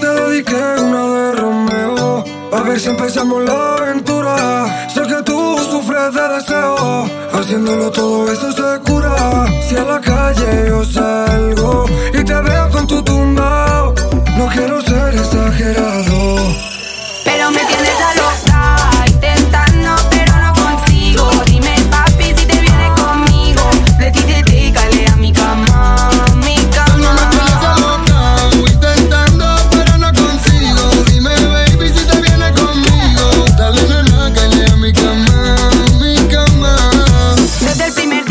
te dediqué una de Romeo. A ver si empezamos la aventura. Sé que tú sufres de deseo. Haciéndolo todo eso se cura. Si a la calle yo salgo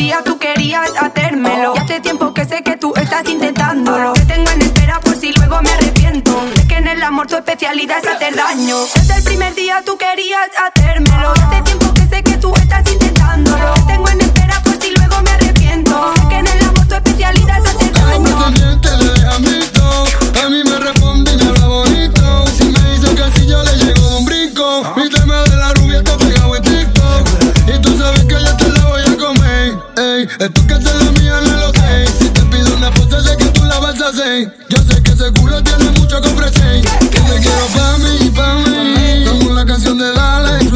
día tú querías hacérmelo. Y hace tiempo que sé que tú estás intentándolo. Te tengo en espera por si luego me arrepiento. Es que en el amor tu especialidad es hacer daño. Desde el primer día tú querías hacérmelo. Y hace tiempo que sé que tú estás intentándolo. Esto que haces la mía no lo sé. Si te pido una foto, sé que tú la vas a hacer. Yo sé que seguro tienes mucho que ofrecer. Que te quiero pa' mí, pa' mí. Como la canción de Dale.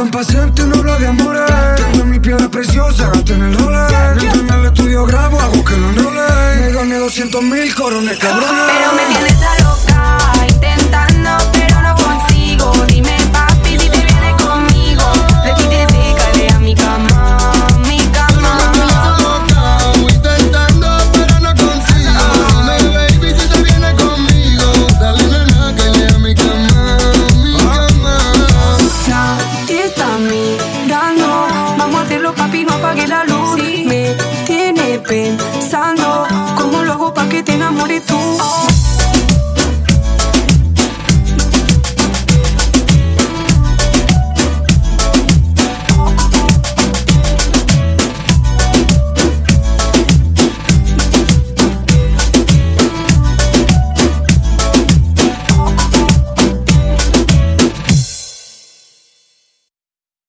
tan paciente, no habla de amores. Tengo mi piedra preciosa, gato en el Rolex. Mientras en el estudio grabo, hago que lo enrole. Me gané 200 mil corones, cabrones. Pero me tiene